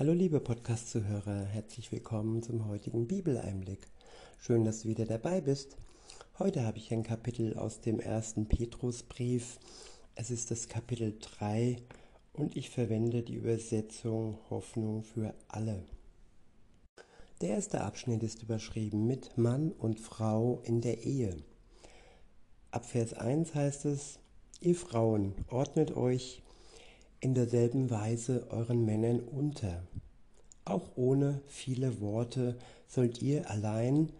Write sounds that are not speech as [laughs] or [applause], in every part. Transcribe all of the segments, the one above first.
Hallo liebe Podcast-Zuhörer, herzlich willkommen zum heutigen Bibeleinblick. Schön, dass du wieder dabei bist. Heute habe ich ein Kapitel aus dem ersten Petrusbrief. Es ist das Kapitel 3 und ich verwende die Übersetzung Hoffnung für alle. Der erste Abschnitt ist überschrieben mit Mann und Frau in der Ehe. Ab Vers 1 heißt es, ihr Frauen, ordnet euch in derselben Weise euren Männern unter. Auch ohne viele Worte sollt ihr allein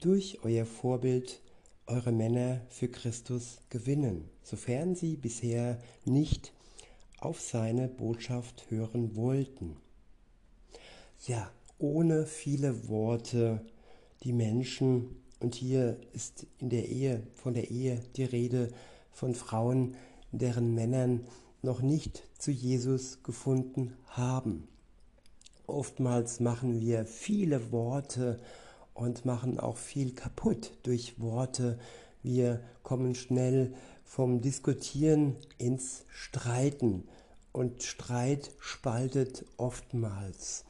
durch euer Vorbild eure Männer für Christus gewinnen, sofern sie bisher nicht auf seine Botschaft hören wollten. Ja, ohne viele Worte die Menschen, und hier ist in der Ehe, von der Ehe die Rede von Frauen, deren Männern noch nicht zu Jesus gefunden haben. Oftmals machen wir viele Worte und machen auch viel kaputt durch Worte. Wir kommen schnell vom Diskutieren ins Streiten und Streit spaltet oftmals.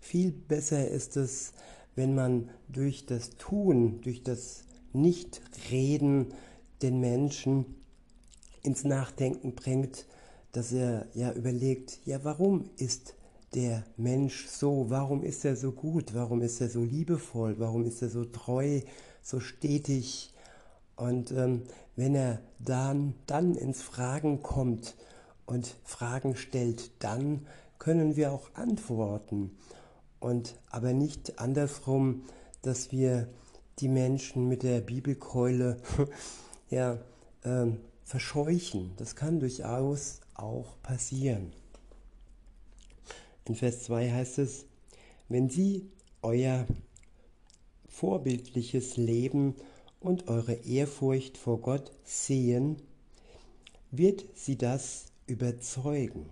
Viel besser ist es, wenn man durch das Tun, durch das Nichtreden den Menschen ins Nachdenken bringt, dass er ja überlegt, ja, warum ist der Mensch so? Warum ist er so gut? Warum ist er so liebevoll? Warum ist er so treu, so stetig? Und ähm, wenn er dann, dann ins Fragen kommt und Fragen stellt, dann können wir auch antworten. Und aber nicht andersrum, dass wir die Menschen mit der Bibelkeule [laughs] ja, ähm, verscheuchen. Das kann durchaus auch passieren. In Vers 2 heißt es, wenn sie euer vorbildliches Leben und eure Ehrfurcht vor Gott sehen, wird sie das überzeugen.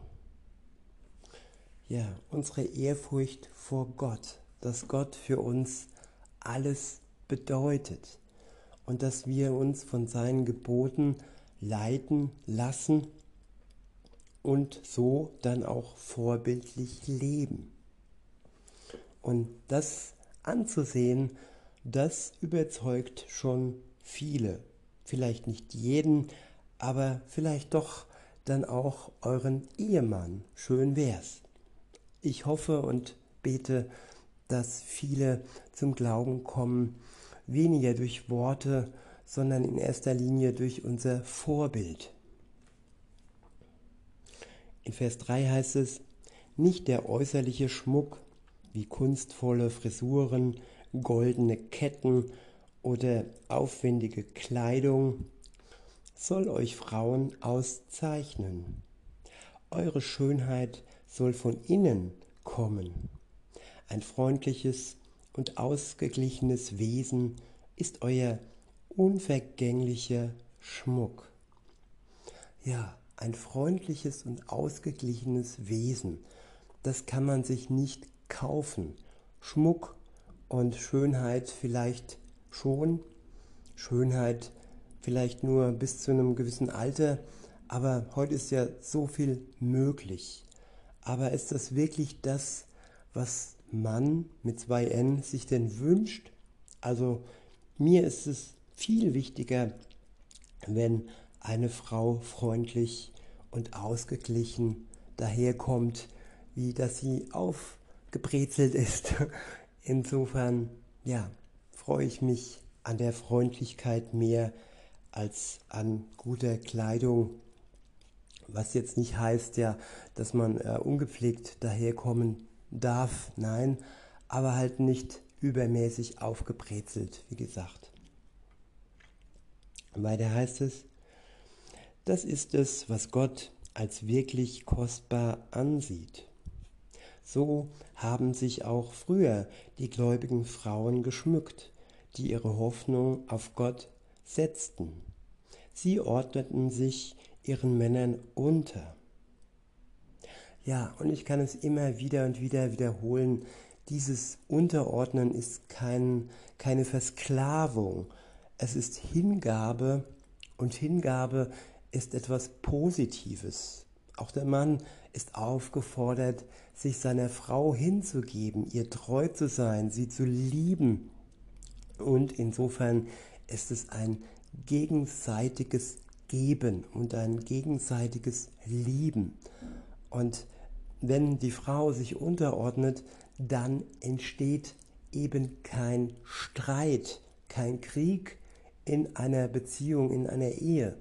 Ja, unsere Ehrfurcht vor Gott, dass Gott für uns alles bedeutet und dass wir uns von seinen Geboten leiten lassen und so dann auch vorbildlich leben. Und das anzusehen, das überzeugt schon viele. Vielleicht nicht jeden, aber vielleicht doch dann auch euren Ehemann. Schön wär's. Ich hoffe und bete, dass viele zum Glauben kommen, weniger durch Worte, sondern in erster Linie durch unser Vorbild. In Vers 3 heißt es, nicht der äußerliche Schmuck wie kunstvolle Frisuren, goldene Ketten oder aufwendige Kleidung soll euch Frauen auszeichnen. Eure Schönheit soll von innen kommen. Ein freundliches und ausgeglichenes Wesen ist euer unvergänglicher Schmuck. Ja, ein freundliches und ausgeglichenes Wesen, das kann man sich nicht kaufen. Schmuck und Schönheit vielleicht schon, Schönheit vielleicht nur bis zu einem gewissen Alter, aber heute ist ja so viel möglich. Aber ist das wirklich das, was man mit zwei N sich denn wünscht? Also mir ist es viel wichtiger, wenn eine Frau freundlich und ausgeglichen daherkommt, wie dass sie aufgebrezelt ist. [laughs] Insofern, ja, freue ich mich an der Freundlichkeit mehr als an guter Kleidung. Was jetzt nicht heißt, ja, dass man äh, ungepflegt daherkommen darf, nein, aber halt nicht übermäßig aufgebrezelt, wie gesagt. Weiter heißt es, das ist es, was Gott als wirklich kostbar ansieht. So haben sich auch früher die gläubigen Frauen geschmückt, die ihre Hoffnung auf Gott setzten. Sie ordneten sich ihren Männern unter. Ja, und ich kann es immer wieder und wieder wiederholen, dieses Unterordnen ist kein, keine Versklavung, es ist Hingabe und Hingabe ist etwas Positives. Auch der Mann ist aufgefordert, sich seiner Frau hinzugeben, ihr treu zu sein, sie zu lieben. Und insofern ist es ein gegenseitiges Geben und ein gegenseitiges Lieben. Und wenn die Frau sich unterordnet, dann entsteht eben kein Streit, kein Krieg in einer Beziehung, in einer Ehe.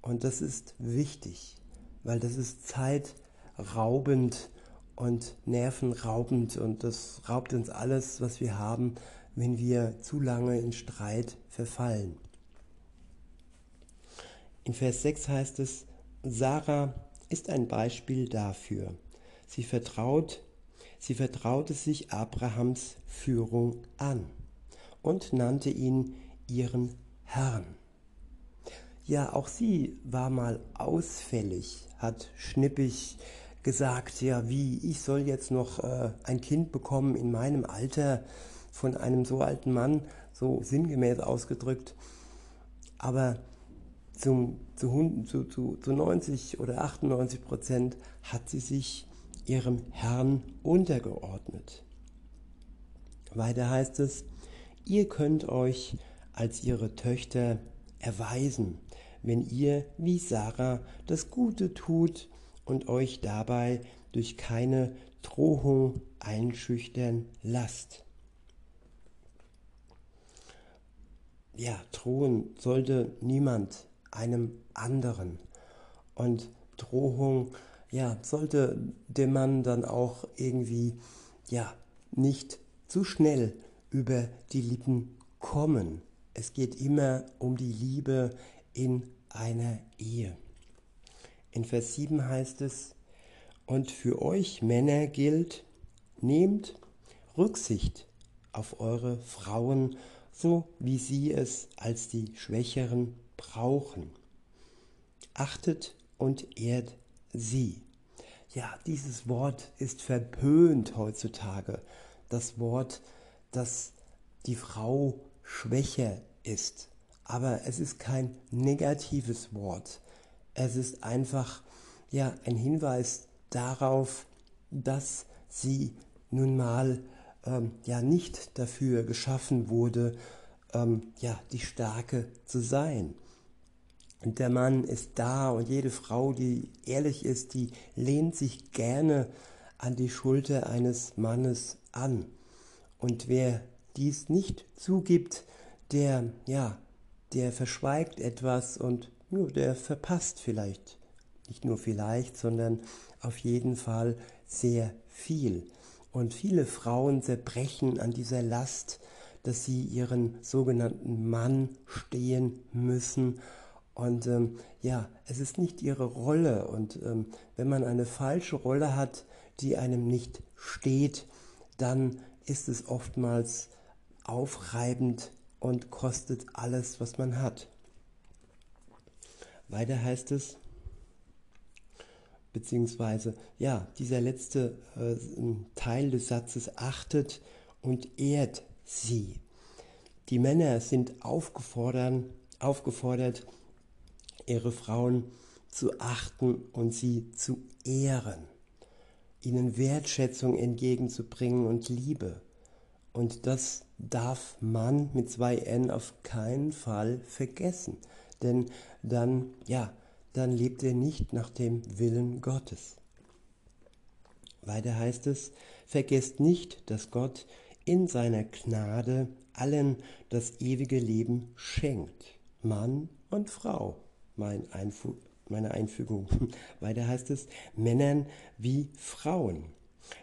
Und das ist wichtig, weil das ist zeitraubend und nervenraubend und das raubt uns alles, was wir haben, wenn wir zu lange in Streit verfallen. In Vers 6 heißt es, Sarah ist ein Beispiel dafür. Sie vertraut, sie vertraute sich Abrahams Führung an und nannte ihn ihren Herrn. Ja, auch sie war mal ausfällig, hat schnippig gesagt, ja, wie, ich soll jetzt noch äh, ein Kind bekommen in meinem Alter von einem so alten Mann, so sinngemäß ausgedrückt. Aber zum, zu, zu, zu, zu 90 oder 98 Prozent hat sie sich ihrem Herrn untergeordnet. Weiter heißt es, ihr könnt euch als ihre Töchter erweisen, wenn ihr wie Sarah das Gute tut und euch dabei durch keine Drohung einschüchtern lasst. Ja, drohen sollte niemand einem anderen. Und Drohung, ja, sollte dem Mann dann auch irgendwie, ja, nicht zu schnell über die Lippen kommen. Es geht immer um die Liebe in einer Ehe. In Vers 7 heißt es, und für euch Männer gilt, nehmt Rücksicht auf eure Frauen, so wie sie es als die Schwächeren brauchen. Achtet und ehrt sie. Ja, dieses Wort ist verpönt heutzutage. Das Wort, dass die Frau schwächer ist. Aber es ist kein negatives Wort. Es ist einfach ja, ein Hinweis darauf, dass sie nun mal ähm, ja nicht dafür geschaffen wurde, ähm, ja, die Starke zu sein. Und der Mann ist da und jede Frau, die ehrlich ist, die lehnt sich gerne an die Schulter eines Mannes an. Und wer dies nicht zugibt, der, ja, der verschweigt etwas und ja, der verpasst vielleicht, nicht nur vielleicht, sondern auf jeden Fall sehr viel. Und viele Frauen zerbrechen an dieser Last, dass sie ihren sogenannten Mann stehen müssen und ähm, ja, es ist nicht ihre Rolle. Und ähm, wenn man eine falsche Rolle hat, die einem nicht steht, dann ist es oftmals aufreibend und kostet alles, was man hat. Weiter heißt es, beziehungsweise, ja, dieser letzte äh, Teil des Satzes achtet und ehrt sie. Die Männer sind aufgefordert, aufgefordert ihre Frauen zu achten und sie zu ehren, ihnen Wertschätzung entgegenzubringen und Liebe. Und das darf man mit zwei N auf keinen Fall vergessen, denn dann, ja, dann lebt er nicht nach dem Willen Gottes. Weiter heißt es, vergesst nicht, dass Gott in seiner Gnade allen das ewige Leben schenkt, Mann und Frau mein Einfu meine Einfügung. [laughs] Weiter heißt es, Männern wie Frauen.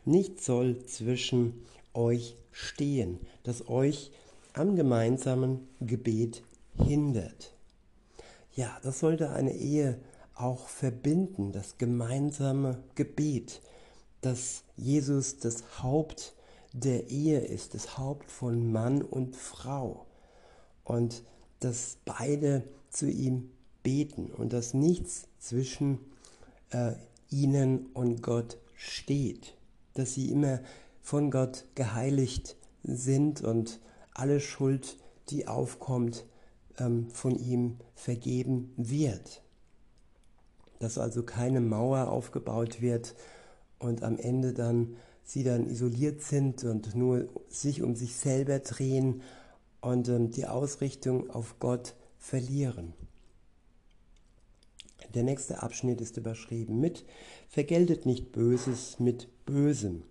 Nichts soll zwischen euch stehen, das euch am gemeinsamen Gebet hindert. Ja, das sollte eine Ehe auch verbinden, das gemeinsame Gebet, dass Jesus das Haupt der Ehe ist, das Haupt von Mann und Frau und dass beide zu ihm beten und dass nichts zwischen äh, ihnen und Gott steht, dass sie immer von Gott geheiligt sind und alle Schuld, die aufkommt, ähm, von ihm vergeben wird. dass also keine Mauer aufgebaut wird und am Ende dann sie dann isoliert sind und nur sich um sich selber drehen und ähm, die Ausrichtung auf Gott verlieren. Der nächste Abschnitt ist überschrieben mit Vergeltet nicht Böses mit Bösem.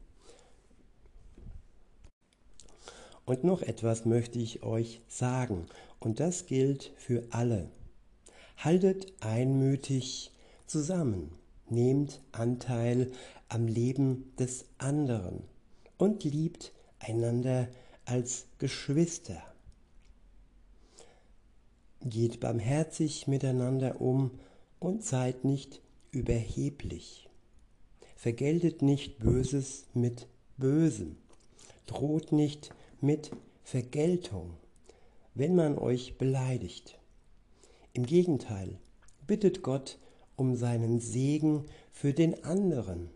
Und noch etwas möchte ich euch sagen, und das gilt für alle. Haltet einmütig zusammen, nehmt Anteil am Leben des anderen und liebt einander als Geschwister. Geht barmherzig miteinander um und seid nicht überheblich. Vergeltet nicht Böses mit Bösem. Droht nicht mit Vergeltung, wenn man euch beleidigt. Im Gegenteil, bittet Gott um seinen Segen für den anderen.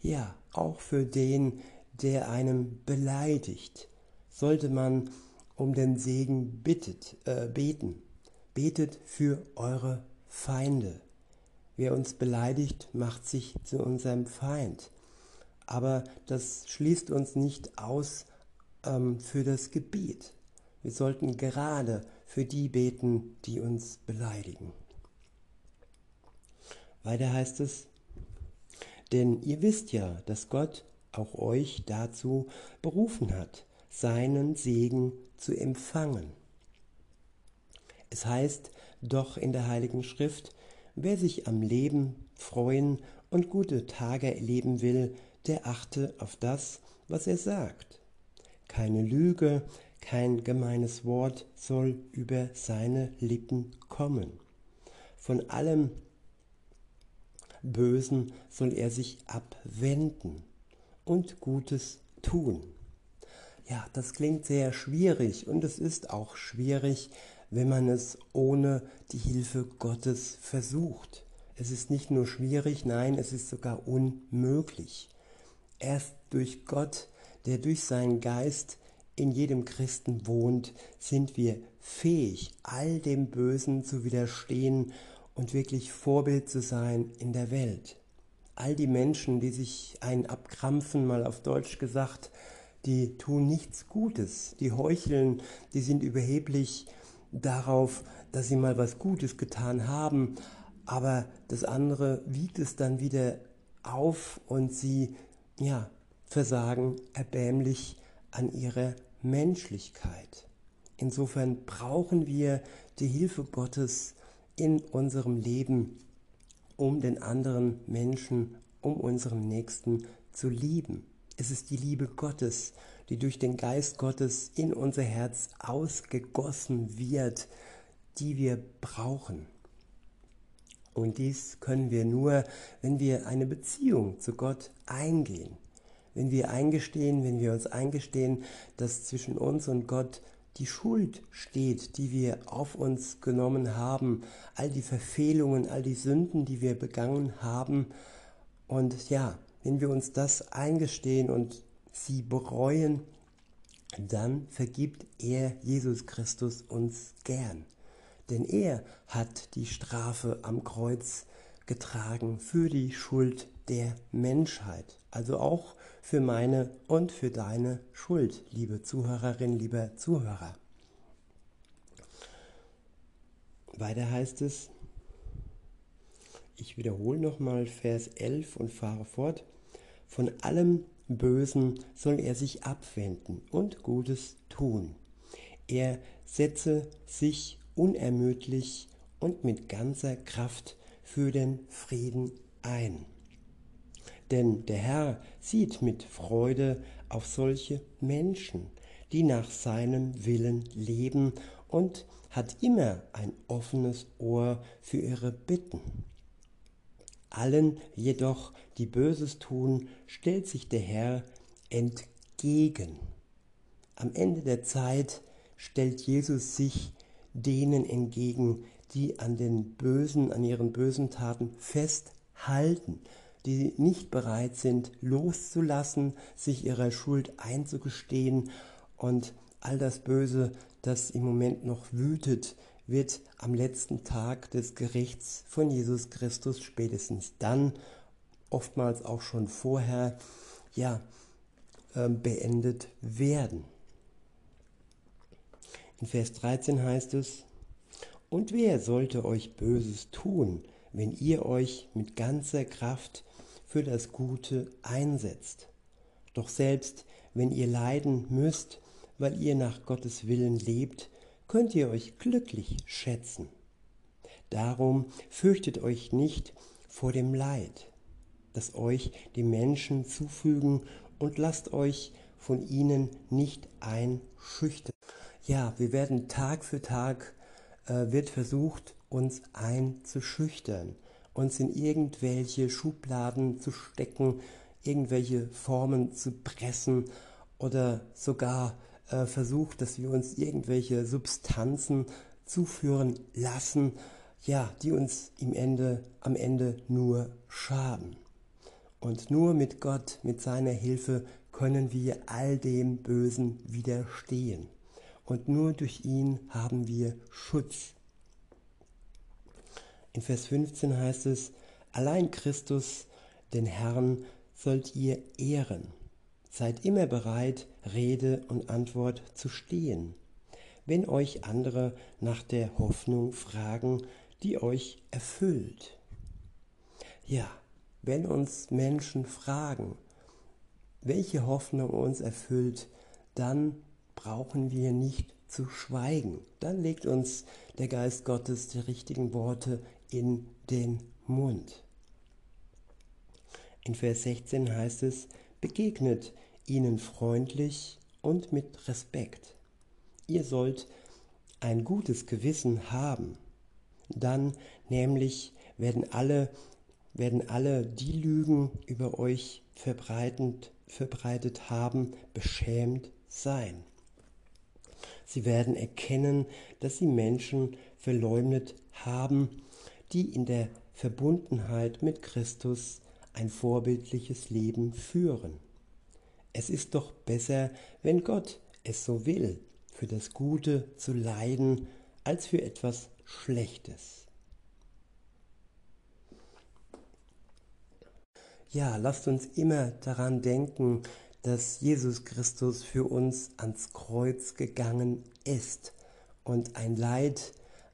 Ja, auch für den, der einem beleidigt, sollte man um den Segen bittet, äh, beten. Betet für eure Feinde. Wer uns beleidigt, macht sich zu unserem Feind. Aber das schließt uns nicht aus ähm, für das Gebet. Wir sollten gerade für die beten, die uns beleidigen. Weiter heißt es, denn ihr wisst ja, dass Gott auch euch dazu berufen hat, seinen Segen zu empfangen. Es heißt doch in der Heiligen Schrift, wer sich am Leben freuen und gute Tage erleben will, der achte auf das, was er sagt. Keine Lüge, kein gemeines Wort soll über seine Lippen kommen. Von allem Bösen soll er sich abwenden und Gutes tun. Ja, das klingt sehr schwierig und es ist auch schwierig, wenn man es ohne die Hilfe Gottes versucht. Es ist nicht nur schwierig, nein, es ist sogar unmöglich. Erst durch Gott, der durch seinen Geist in jedem Christen wohnt, sind wir fähig, all dem Bösen zu widerstehen und wirklich Vorbild zu sein in der Welt. All die Menschen, die sich einen abkrampfen, mal auf Deutsch gesagt, die tun nichts Gutes, die heucheln, die sind überheblich darauf, dass sie mal was Gutes getan haben, aber das andere wiegt es dann wieder auf und sie ja, versagen erbärmlich an ihrer Menschlichkeit. Insofern brauchen wir die Hilfe Gottes in unserem Leben, um den anderen Menschen, um unseren Nächsten zu lieben. Es ist die Liebe Gottes, die durch den Geist Gottes in unser Herz ausgegossen wird, die wir brauchen. Und dies können wir nur, wenn wir eine Beziehung zu Gott eingehen. Wenn wir eingestehen, wenn wir uns eingestehen, dass zwischen uns und Gott die Schuld steht, die wir auf uns genommen haben, all die Verfehlungen, all die Sünden, die wir begangen haben. Und ja, wenn wir uns das eingestehen und sie bereuen, dann vergibt er, Jesus Christus, uns gern. Denn er hat die Strafe am Kreuz getragen für die Schuld der Menschheit, also auch für meine und für deine Schuld, liebe Zuhörerin, lieber Zuhörer. Weiter heißt es, ich wiederhole nochmal Vers 11 und fahre fort, von allem Bösen soll er sich abwenden und Gutes tun. Er setze sich unermüdlich und mit ganzer Kraft für den Frieden ein. Denn der Herr sieht mit Freude auf solche Menschen, die nach seinem Willen leben und hat immer ein offenes Ohr für ihre Bitten. Allen jedoch, die Böses tun, stellt sich der Herr entgegen. Am Ende der Zeit stellt Jesus sich denen entgegen, die an den bösen, an ihren bösen Taten festhalten, die nicht bereit sind, loszulassen, sich ihrer Schuld einzugestehen und all das Böse, das im Moment noch wütet, wird am letzten Tag des Gerichts von Jesus Christus spätestens dann, oftmals auch schon vorher, ja, ähm, beendet werden. In Vers 13 heißt es, und wer sollte euch Böses tun, wenn ihr euch mit ganzer Kraft für das Gute einsetzt? Doch selbst wenn ihr leiden müsst, weil ihr nach Gottes Willen lebt, könnt ihr euch glücklich schätzen. Darum fürchtet euch nicht vor dem Leid, das euch die Menschen zufügen, und lasst euch von ihnen nicht einschüchtern. Ja, wir werden Tag für Tag äh, wird versucht, uns einzuschüchtern, uns in irgendwelche Schubladen zu stecken, irgendwelche Formen zu pressen oder sogar äh, versucht, dass wir uns irgendwelche Substanzen zuführen lassen, ja, die uns im Ende, am Ende nur schaden. Und nur mit Gott, mit seiner Hilfe können wir all dem Bösen widerstehen. Und nur durch ihn haben wir Schutz. In Vers 15 heißt es, allein Christus, den Herrn, sollt ihr ehren. Seid immer bereit, Rede und Antwort zu stehen, wenn euch andere nach der Hoffnung fragen, die euch erfüllt. Ja, wenn uns Menschen fragen, welche Hoffnung uns erfüllt, dann brauchen wir nicht zu schweigen. Dann legt uns der Geist Gottes die richtigen Worte in den Mund. In Vers 16 heißt es, begegnet ihnen freundlich und mit Respekt. Ihr sollt ein gutes Gewissen haben. Dann nämlich werden alle werden alle die Lügen über euch verbreitet, verbreitet haben, beschämt sein. Sie werden erkennen, dass sie Menschen verleumdet haben, die in der Verbundenheit mit Christus ein vorbildliches Leben führen. Es ist doch besser, wenn Gott es so will, für das Gute zu leiden, als für etwas Schlechtes. Ja, lasst uns immer daran denken, dass Jesus Christus für uns ans Kreuz gegangen ist und ein Leid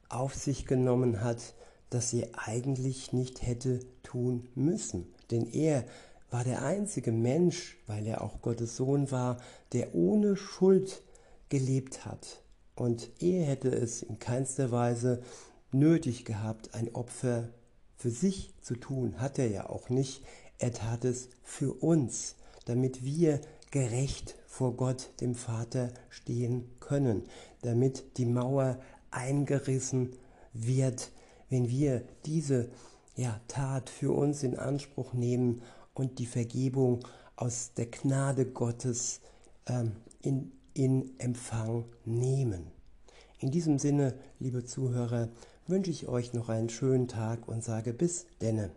auf sich genommen hat, das er eigentlich nicht hätte tun müssen. Denn er war der einzige Mensch, weil er auch Gottes Sohn war, der ohne Schuld gelebt hat. Und er hätte es in keinster Weise nötig gehabt, ein Opfer für sich zu tun, hat er ja auch nicht. Er tat es für uns, damit wir gerecht vor Gott, dem Vater, stehen können, damit die Mauer eingerissen wird, wenn wir diese ja, Tat für uns in Anspruch nehmen und die Vergebung aus der Gnade Gottes ähm, in, in Empfang nehmen. In diesem Sinne, liebe Zuhörer, wünsche ich euch noch einen schönen Tag und sage bis denne.